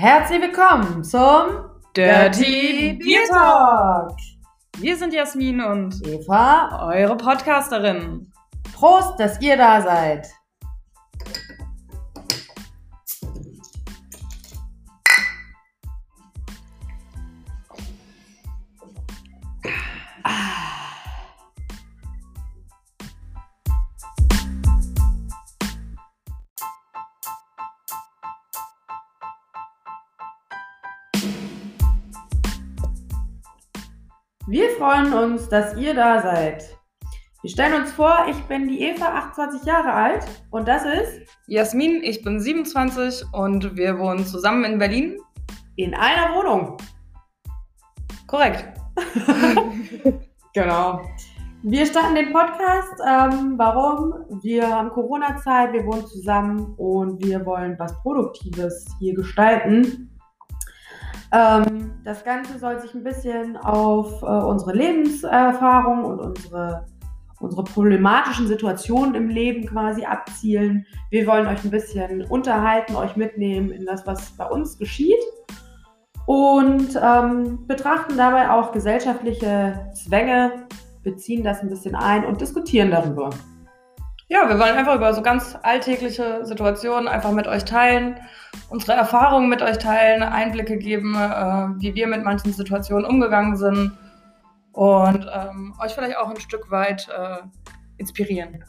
Herzlich willkommen zum Dirty Beer Talk. Wir sind Jasmin und Eva, eure Podcasterin. Prost, dass ihr da seid. Wir freuen uns, dass ihr da seid. Wir stellen uns vor, ich bin die Eva, 28 Jahre alt und das ist Jasmin, ich bin 27 und wir wohnen zusammen in Berlin. in einer Wohnung. Korrekt. Genau. Wir starten den Podcast. Ähm, warum? Wir haben Corona-Zeit, wir wohnen zusammen und wir wollen was Produktives hier gestalten. Ähm, das Ganze soll sich ein bisschen auf äh, unsere Lebenserfahrung und unsere, unsere problematischen Situationen im Leben quasi abzielen. Wir wollen euch ein bisschen unterhalten, euch mitnehmen in das, was bei uns geschieht und ähm, betrachten dabei auch gesellschaftliche Zwänge, beziehen das ein bisschen ein und diskutieren darüber. Ja, wir wollen einfach über so ganz alltägliche Situationen einfach mit euch teilen, unsere Erfahrungen mit euch teilen, Einblicke geben, äh, wie wir mit manchen Situationen umgegangen sind und ähm, euch vielleicht auch ein Stück weit äh, inspirieren.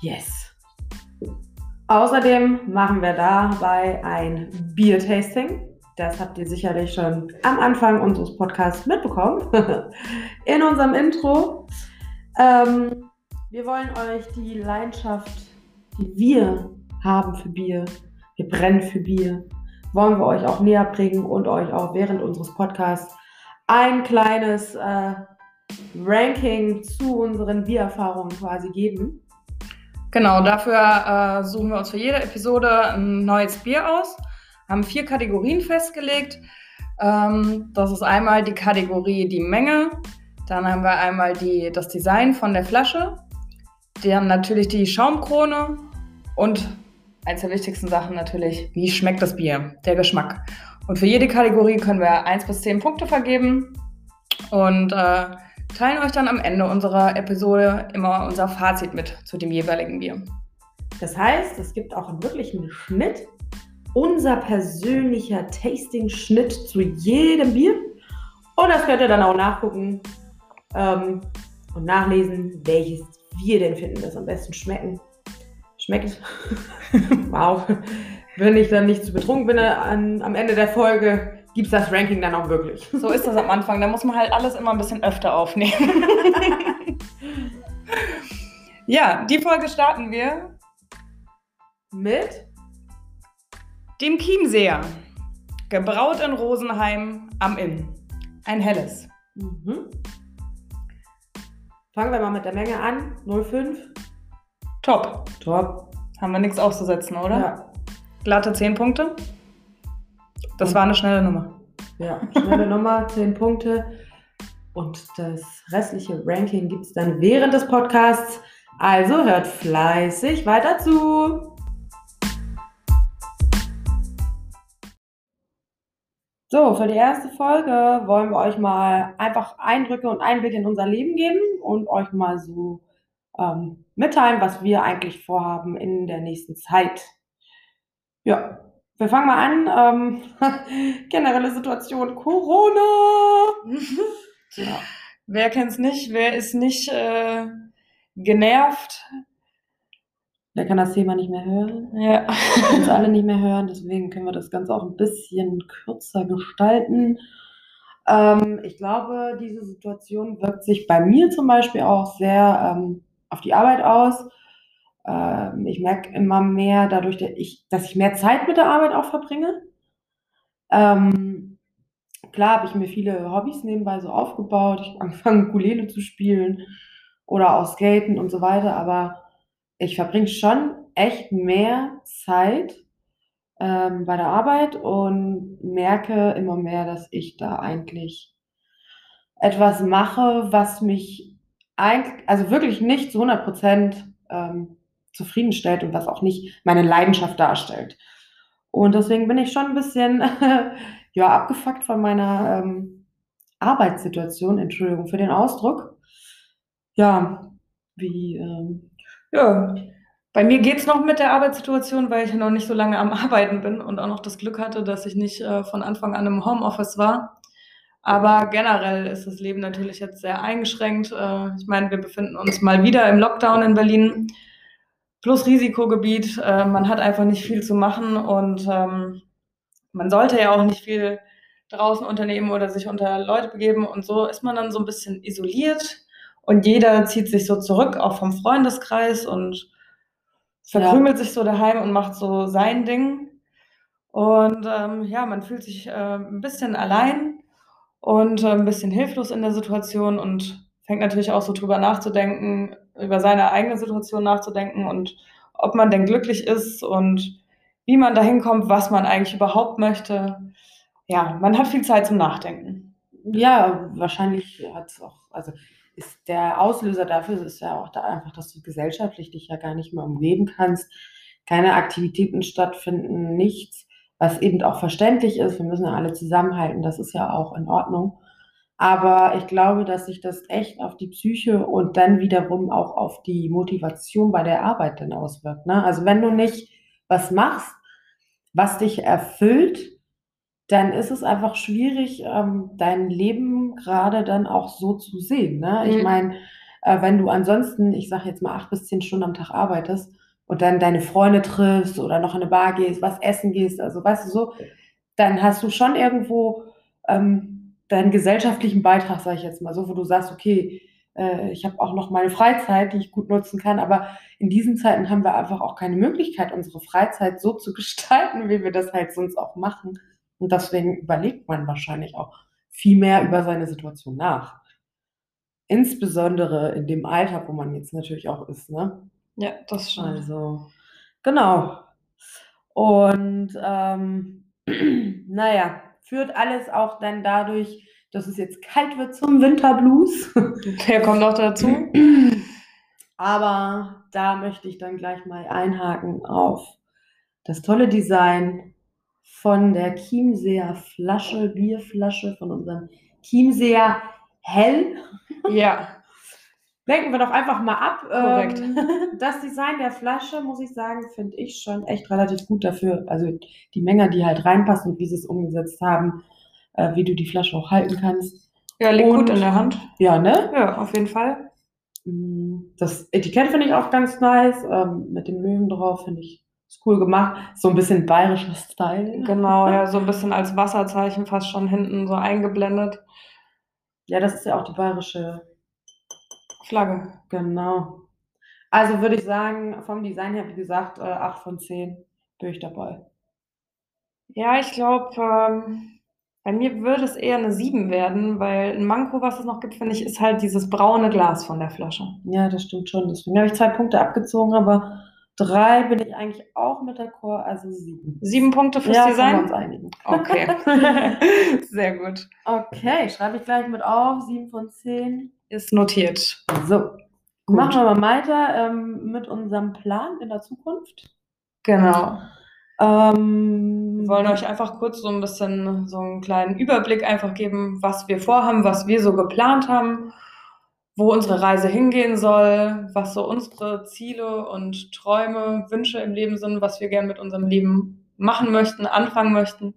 Yes. Außerdem machen wir dabei ein Bier-Tasting. Das habt ihr sicherlich schon am Anfang unseres Podcasts mitbekommen. In unserem Intro. Ähm, wir wollen euch die Leidenschaft, die wir haben für Bier, wir brennen für Bier, wollen wir euch auch näher bringen und euch auch während unseres Podcasts ein kleines äh, Ranking zu unseren Biererfahrungen quasi geben. Genau, dafür äh, suchen wir uns für jede Episode ein neues Bier aus, haben vier Kategorien festgelegt. Ähm, das ist einmal die Kategorie die Menge, dann haben wir einmal die, das Design von der Flasche, dann natürlich die Schaumkrone und eins der wichtigsten Sachen natürlich, wie schmeckt das Bier, der Geschmack. Und für jede Kategorie können wir 1 bis 10 Punkte vergeben und äh, teilen euch dann am Ende unserer Episode immer unser Fazit mit zu dem jeweiligen Bier. Das heißt, es gibt auch einen Schnitt, unser persönlicher Tasting-Schnitt zu jedem Bier. Und das könnt ihr dann auch nachgucken ähm, und nachlesen, welches wir denn finden, das am besten schmecken. Schmeckt. wow. Wenn ich dann nicht zu betrunken bin an, am Ende der Folge, gibt es das Ranking dann auch wirklich. So ist das am Anfang. Da muss man halt alles immer ein bisschen öfter aufnehmen. ja, die Folge starten wir Mit dem Chiemseer. Gebraut in Rosenheim am Inn. Ein helles. Mhm. Fangen wir mal mit der Menge an. 05. Top. Top. Haben wir nichts auszusetzen, oder? Ja. Glatte 10 Punkte. Das war eine schnelle Nummer. Ja, schnelle Nummer, 10 Punkte. Und das restliche Ranking gibt es dann während des Podcasts. Also hört fleißig weiter zu. So, für die erste Folge wollen wir euch mal einfach Eindrücke und Einblicke in unser Leben geben und euch mal so ähm, mitteilen, was wir eigentlich vorhaben in der nächsten Zeit. Ja, wir fangen mal an. Ähm, generelle Situation Corona. Ja. Wer kennt's nicht? Wer ist nicht äh, genervt? Wer kann das Thema nicht mehr hören? Ja. können es alle nicht mehr hören, deswegen können wir das Ganze auch ein bisschen kürzer gestalten. Ähm, ich glaube, diese Situation wirkt sich bei mir zum Beispiel auch sehr ähm, auf die Arbeit aus. Ähm, ich merke immer mehr dadurch, dass ich, dass ich mehr Zeit mit der Arbeit auch verbringe. Ähm, klar habe ich mir viele Hobbys nebenbei so aufgebaut. Ich habe angefangen, Ukulele zu spielen oder auch Skaten und so weiter, aber ich verbringe schon echt mehr Zeit ähm, bei der Arbeit und merke immer mehr, dass ich da eigentlich etwas mache, was mich eigentlich, also wirklich nicht zu 100 Prozent ähm, zufriedenstellt und was auch nicht meine Leidenschaft darstellt. Und deswegen bin ich schon ein bisschen ja, abgefuckt von meiner ähm, Arbeitssituation. Entschuldigung für den Ausdruck. Ja, wie. Ähm, ja, bei mir geht es noch mit der Arbeitssituation, weil ich noch nicht so lange am Arbeiten bin und auch noch das Glück hatte, dass ich nicht äh, von Anfang an im Homeoffice war. Aber generell ist das Leben natürlich jetzt sehr eingeschränkt. Äh, ich meine, wir befinden uns mal wieder im Lockdown in Berlin, plus Risikogebiet. Äh, man hat einfach nicht viel zu machen und ähm, man sollte ja auch nicht viel draußen unternehmen oder sich unter Leute begeben. Und so ist man dann so ein bisschen isoliert und jeder zieht sich so zurück, auch vom Freundeskreis und verkrümelt ja. sich so daheim und macht so sein Ding. Und ähm, ja, man fühlt sich äh, ein bisschen allein und äh, ein bisschen hilflos in der Situation und fängt natürlich auch so drüber nachzudenken, über seine eigene Situation nachzudenken und ob man denn glücklich ist und wie man dahin kommt, was man eigentlich überhaupt möchte. Ja, man hat viel Zeit zum Nachdenken. Ja, wahrscheinlich hat es auch, also ist der Auslöser dafür ist ja auch da einfach, dass du gesellschaftlich dich ja gar nicht mehr umgeben kannst, keine Aktivitäten stattfinden, nichts, was eben auch verständlich ist. Wir müssen ja alle zusammenhalten, das ist ja auch in Ordnung. Aber ich glaube, dass sich das echt auf die Psyche und dann wiederum auch auf die Motivation bei der Arbeit dann auswirkt. Ne? Also wenn du nicht was machst, was dich erfüllt, dann ist es einfach schwierig, ähm, dein Leben gerade dann auch so zu sehen. Ne? Ich mhm. meine, äh, wenn du ansonsten, ich sage jetzt mal acht bis zehn Stunden am Tag arbeitest und dann deine Freunde triffst oder noch in eine Bar gehst, was essen gehst, also weißt du so, dann hast du schon irgendwo ähm, deinen gesellschaftlichen Beitrag, sage ich jetzt mal so, wo du sagst, okay, äh, ich habe auch noch meine Freizeit, die ich gut nutzen kann, aber in diesen Zeiten haben wir einfach auch keine Möglichkeit, unsere Freizeit so zu gestalten, wie wir das halt sonst auch machen. Und deswegen überlegt man wahrscheinlich auch viel mehr über seine Situation nach. Insbesondere in dem Alter, wo man jetzt natürlich auch ist, ne? Ja, das stimmt. Also, genau. Und ähm, naja, führt alles auch dann dadurch, dass es jetzt kalt wird zum Winterblues. Der kommt noch dazu. Aber da möchte ich dann gleich mal einhaken auf das tolle Design von der Chiemseer Flasche, Bierflasche, von unserem Chiemseer Hell. Ja. Lenken wir doch einfach mal ab. Korrekt. Ähm, das Design der Flasche, muss ich sagen, finde ich schon echt relativ gut dafür. Also die Menge, die halt reinpasst und wie sie es umgesetzt haben, äh, wie du die Flasche auch halten kannst. Ja, liegt und, gut in der Hand. Ja, ne? Ja, auf jeden Fall. Mm, das Etikett finde ich auch ganz nice. Ähm, mit dem Löwen drauf finde ich ist cool gemacht. So ein bisschen bayerischer Style. Genau, ja, so ein bisschen als Wasserzeichen fast schon hinten so eingeblendet. Ja, das ist ja auch die bayerische Flagge. Genau. Also würde ich sagen, vom Design her, wie gesagt, äh, 8 von 10 bin ich dabei. Ja, ich glaube, ähm, bei mir würde es eher eine 7 werden, weil ein Manko, was es noch gibt, finde ich, ist halt dieses braune Glas von der Flasche. Ja, das stimmt schon. Deswegen habe ich zwei Punkte abgezogen, aber Drei bin ich eigentlich auch mit der Chor, also sieben. Sieben Punkte fürs ja, Design? Wir uns einigen. Okay. Sehr gut. Okay, schreibe ich gleich mit auf. Sieben von zehn. Ist notiert. So. Gut. Machen wir mal weiter ähm, mit unserem Plan in der Zukunft. Genau. Ähm, wir wollen euch einfach kurz so ein bisschen so einen kleinen Überblick einfach geben, was wir vorhaben, was wir so geplant haben wo unsere Reise hingehen soll, was so unsere Ziele und Träume, Wünsche im Leben sind, was wir gerne mit unserem Leben machen möchten, anfangen möchten.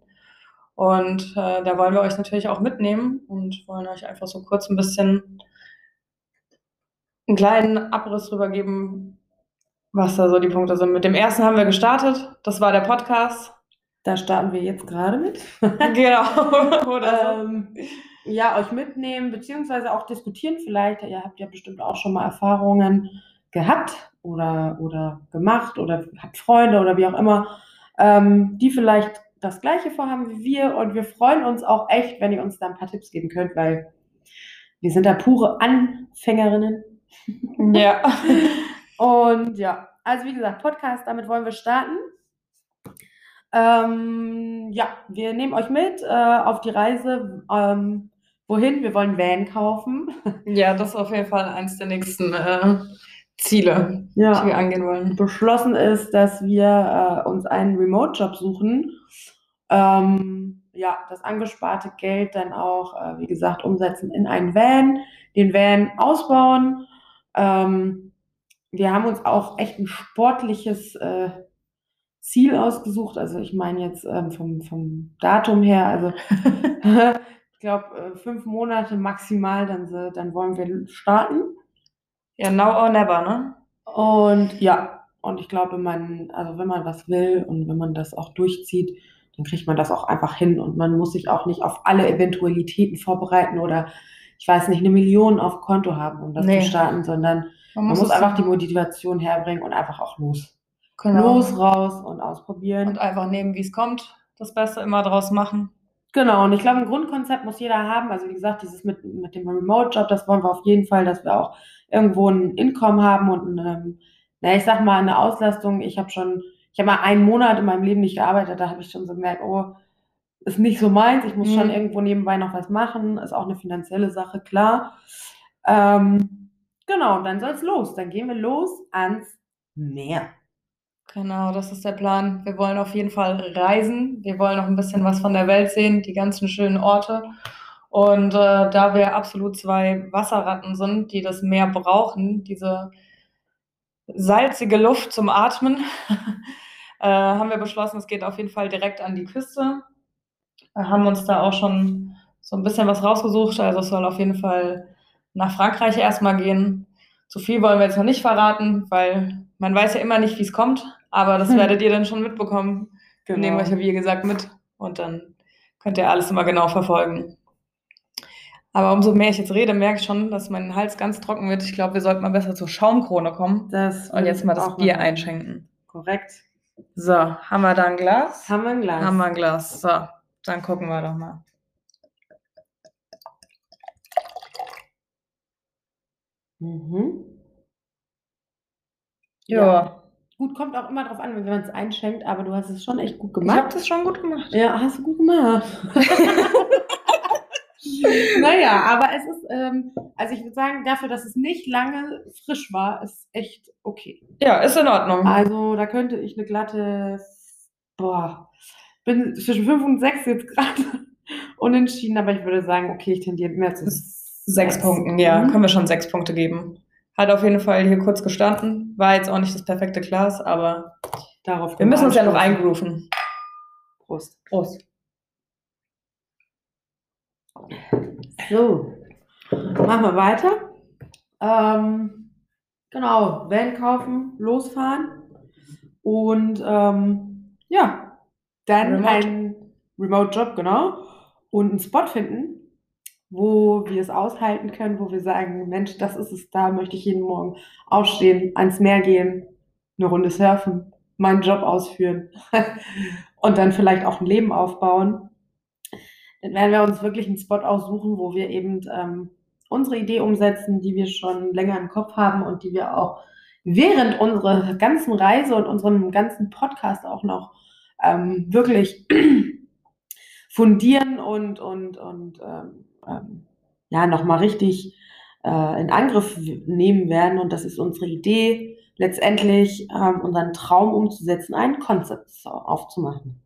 Und äh, da wollen wir euch natürlich auch mitnehmen und wollen euch einfach so kurz ein bisschen einen kleinen Abriss drüber geben, was da so die Punkte sind. Mit dem ersten haben wir gestartet. Das war der Podcast. Da starten wir jetzt gerade mit. genau. Oder so. ähm, ja, euch mitnehmen, beziehungsweise auch diskutieren vielleicht. Ihr habt ja bestimmt auch schon mal Erfahrungen gehabt oder, oder gemacht oder habt Freunde oder wie auch immer, ähm, die vielleicht das Gleiche vorhaben wie wir. Und wir freuen uns auch echt, wenn ihr uns da ein paar Tipps geben könnt, weil wir sind da pure Anfängerinnen. Ja. Und ja, also wie gesagt, Podcast, damit wollen wir starten. Ähm, ja, wir nehmen euch mit äh, auf die Reise. Ähm, wohin? Wir wollen Van kaufen. Ja, das ist auf jeden Fall eins der nächsten äh, Ziele, ja, die wir angehen wollen. beschlossen ist, dass wir äh, uns einen Remote-Job suchen. Ähm, ja, das angesparte Geld dann auch, äh, wie gesagt, umsetzen in einen Van, den Van ausbauen. Ähm, wir haben uns auch echt ein sportliches äh, Ziel ausgesucht. Also ich meine jetzt ähm, vom, vom Datum her, also glaube äh, fünf Monate maximal, dann, dann wollen wir starten. Ja, now or never, ne? Und ja, und ich glaube, man, also wenn man was will und wenn man das auch durchzieht, dann kriegt man das auch einfach hin und man muss sich auch nicht auf alle Eventualitäten vorbereiten oder ich weiß nicht, eine Million auf Konto haben, um das Nee. zu starten, sondern man muss, es einfach die. Motivation herbringen und einfach auch los. genau. Los, raus und ausprobieren. und einfach nehmen, wie es kommt. Das Beste immer draus machen. Genau, und ich glaube, ein Grundkonzept muss jeder haben. Also wie gesagt, dieses mit, mit dem Remote-Job, das wollen wir auf jeden Fall, dass wir auch irgendwo ein Income haben und ein, ähm, na, ich sag mal, eine Auslastung. Ich habe schon, ich habe mal einen Monat in meinem Leben nicht gearbeitet, da habe ich schon so gemerkt, oh, ist nicht so meins, ich muss Mhm. schon irgendwo nebenbei noch was machen, ist auch eine finanzielle Sache, klar. Ähm, genau, und dann soll es los. Dann gehen wir los ans Meer. Genau, das ist der Plan. Wir wollen auf jeden Fall reisen. Wir wollen noch ein bisschen was von der Welt sehen, die ganzen schönen Orte. Und äh, da wir absolut zwei Wasserratten sind, die das Meer brauchen, diese salzige Luft zum Atmen, äh, haben wir beschlossen, es geht auf jeden Fall direkt an die Küste. Wir haben uns da auch schon so ein bisschen was rausgesucht. Also es soll auf jeden Fall nach Frankreich erstmal gehen. Zu viel wollen wir jetzt noch nicht verraten, weil man weiß ja immer nicht, wie es kommt. Aber das Hm. werdet ihr dann schon mitbekommen. Wir nehmen euch ja, wie gesagt, mit. Und dann könnt ihr alles immer genau verfolgen. Aber umso mehr ich jetzt rede, merke ich schon, dass mein Hals ganz trocken wird. Ich glaube, wir sollten mal besser zur Schaumkrone kommen Das und jetzt mal das Bier einschenken. Korrekt. So, haben wir da ein Glas? Haben wir ein Glas. Haben wir ein Glas. So, dann gucken wir doch mal. Mhm. Ja. Gut, kommt auch immer drauf an, wenn man es einschenkt, aber du hast es schon echt gut ich habe gemacht. das schon gut gemacht. Ja, hast du gut gemacht. naja, aber es ist, ähm, also ich würde sagen, dafür, dass es nicht lange frisch war, ist echt okay. Ja, ist in Ordnung. Also da könnte ich eine glatte, boah, bin zwischen 5 und 6 jetzt gerade unentschieden, aber ich würde sagen, okay, ich tendiere mehr zu Sechs Punkten, ja, Mhm. können wir schon sechs Punkte geben. Hat auf jeden Fall hier kurz gestanden. War jetzt auch nicht das perfekte Glas, aber Darauf wir müssen uns ja noch eingrooven. Prost. Prost. So, machen wir weiter. Ähm, genau, Van kaufen, losfahren und ähm, ja, dann Remote. einen Remote-Job, genau, und einen Spot finden, wo wir es aushalten können, wo wir sagen, Mensch, das ist es, da möchte ich jeden Morgen aufstehen, ans Meer gehen, eine Runde surfen, meinen Job ausführen und dann vielleicht auch ein Leben aufbauen. Dann werden wir uns wirklich einen Spot aussuchen, wo wir eben ähm, unsere Idee umsetzen, die wir schon länger im Kopf haben und die wir auch während unserer ganzen Reise und unserem ganzen Podcast auch noch ähm, wirklich fundieren und, und, und ähm, ähm, ja, nochmal richtig äh, in Angriff nehmen werden. Und das ist unsere Idee, letztendlich ähm, unseren Traum umzusetzen, ein Konzept aufzumachen.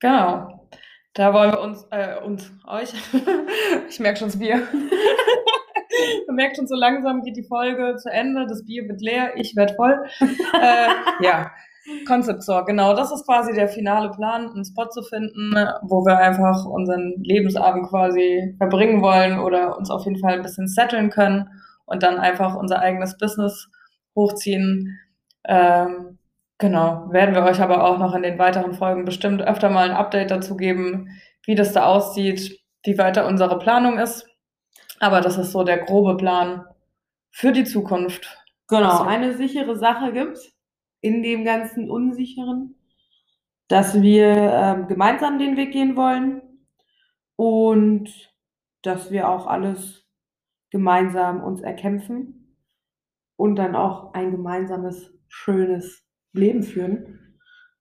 Genau. Da wollen wir uns, äh, uns, euch, ich merke schon das Bier. Man merkt schon, so langsam geht die Folge zu Ende, das Bier wird leer, ich werde voll. äh, ja, Concept Store, genau, das ist quasi der finale Plan, einen Spot zu finden, wo wir einfach unseren Lebensabend quasi verbringen wollen oder uns auf jeden Fall ein bisschen setteln können und dann einfach unser eigenes Business hochziehen. Ähm, Genau, werden wir euch aber auch noch in den weiteren Folgen bestimmt öfter mal ein Update dazu geben, wie das da aussieht, wie weiter unsere Planung ist. Aber das ist so der grobe Plan für die Zukunft. Genau, Also- eine sichere Sache gibt in dem ganzen Unsicheren, dass wir ähm, gemeinsam den Weg gehen wollen und dass wir auch alles gemeinsam uns erkämpfen und dann auch ein gemeinsames, schönes Leben führen.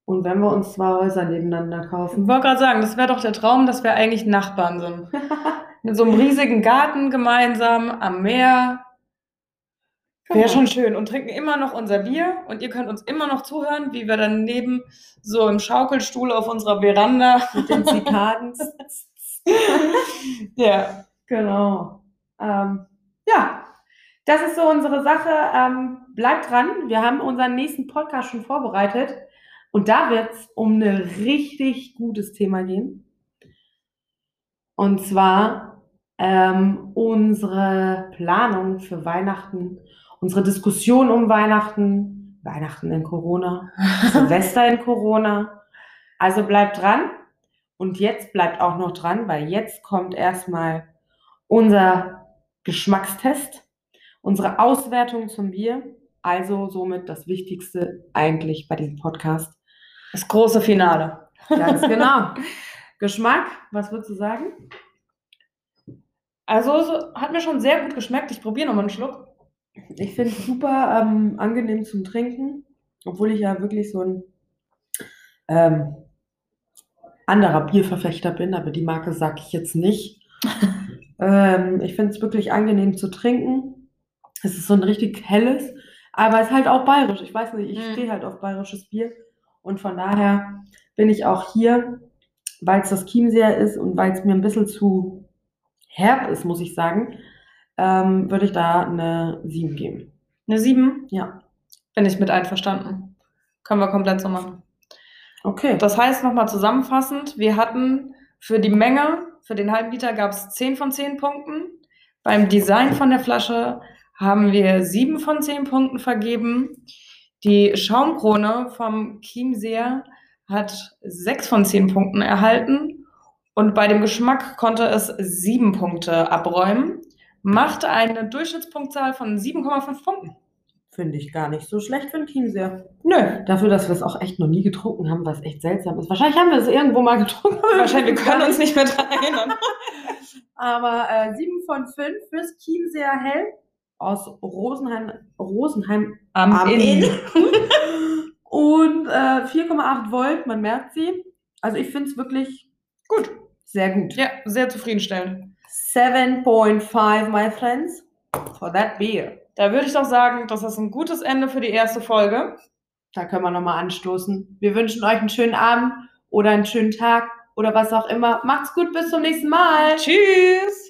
Und wenn wir uns zwei Häuser nebeneinander Ich kaufen, wollte gerade sagen, das wäre doch der Traum, dass wir eigentlich Nachbarn sind. Mit so einem riesigen Garten gemeinsam am Meer. Wäre Genau. schon schön. Und trinken immer noch unser Bier und ihr könnt uns immer noch zuhören, wie wir dann neben so im Schaukelstuhl auf unserer Veranda. Mit den Zikaden. Ja. Genau. Ähm, ja, das ist so unsere Sache. Ähm, bleibt dran. Wir haben unseren nächsten Podcast schon vorbereitet. Und da wird es um ein richtig gutes Thema gehen. Und zwar ähm, unsere Planung für Weihnachten, unsere Diskussion um Weihnachten, Weihnachten in Corona, Silvester in Corona. Also bleibt dran. Und jetzt bleibt auch noch dran, weil jetzt kommt erstmal unser Geschmackstest, unsere Auswertung zum Bier. Also somit das Wichtigste eigentlich bei diesem Podcast. Das große Finale. Ganz genau. Geschmack, was würdest du sagen? Also so, hat mir schon sehr gut geschmeckt. Ich probiere nochmal einen Schluck. Ich finde es super ähm, angenehm zum Trinken, obwohl ich ja wirklich so ein ähm, anderer Bierverfechter bin, aber die Marke sage ich jetzt nicht. ähm, ich finde es wirklich angenehm zu trinken. Es ist so ein richtig helles, aber es ist halt auch bayerisch. Ich weiß nicht, ich Mhm. stehe halt auf bayerisches Bier und von daher bin ich auch hier, weil es das Chiemseer ist und weil es mir ein bisschen zu herb ist, muss ich sagen, ähm, würde ich da eine 7 geben. Eine 7. Ja. Bin ich mit einverstanden. Können wir komplett so machen. Okay. Das heißt nochmal zusammenfassend, wir hatten für die Menge, für den halben Liter gab es 10 von 10 Punkten. Beim Design von der Flasche haben wir 7 von 10 Punkten vergeben. Die Schaumkrone vom Chiemseer hat 6 von 10 Punkten erhalten. Und bei dem Geschmack konnte es 7 Punkte abräumen. Macht eine Durchschnittspunktzahl von 7,5 Punkten. Finde ich gar nicht so schlecht für ein Chiemseer. Nö, Dafür, dass wir es auch echt noch nie getrunken haben, was echt seltsam ist. Wahrscheinlich haben wir es irgendwo mal getrunken. aber wahrscheinlich, wir können uns nicht mehr dran erinnern. Aber äh, 7 von 5 fürs Chiemseer Hell aus Rosenheim, Rosenheim Am, am Inn. Inn. Und äh, 4,8 Volt, man merkt sie. Also ich finde es wirklich Gut. sehr gut. Ja, sehr zufriedenstellend. 7.5, my friends, for that beer. Da würde ich doch sagen, das ist ein gutes Ende für die erste Folge. Da können wir nochmal anstoßen. Wir wünschen euch einen schönen Abend oder einen schönen Tag oder was auch immer. Macht's gut, bis zum nächsten Mal. Tschüss!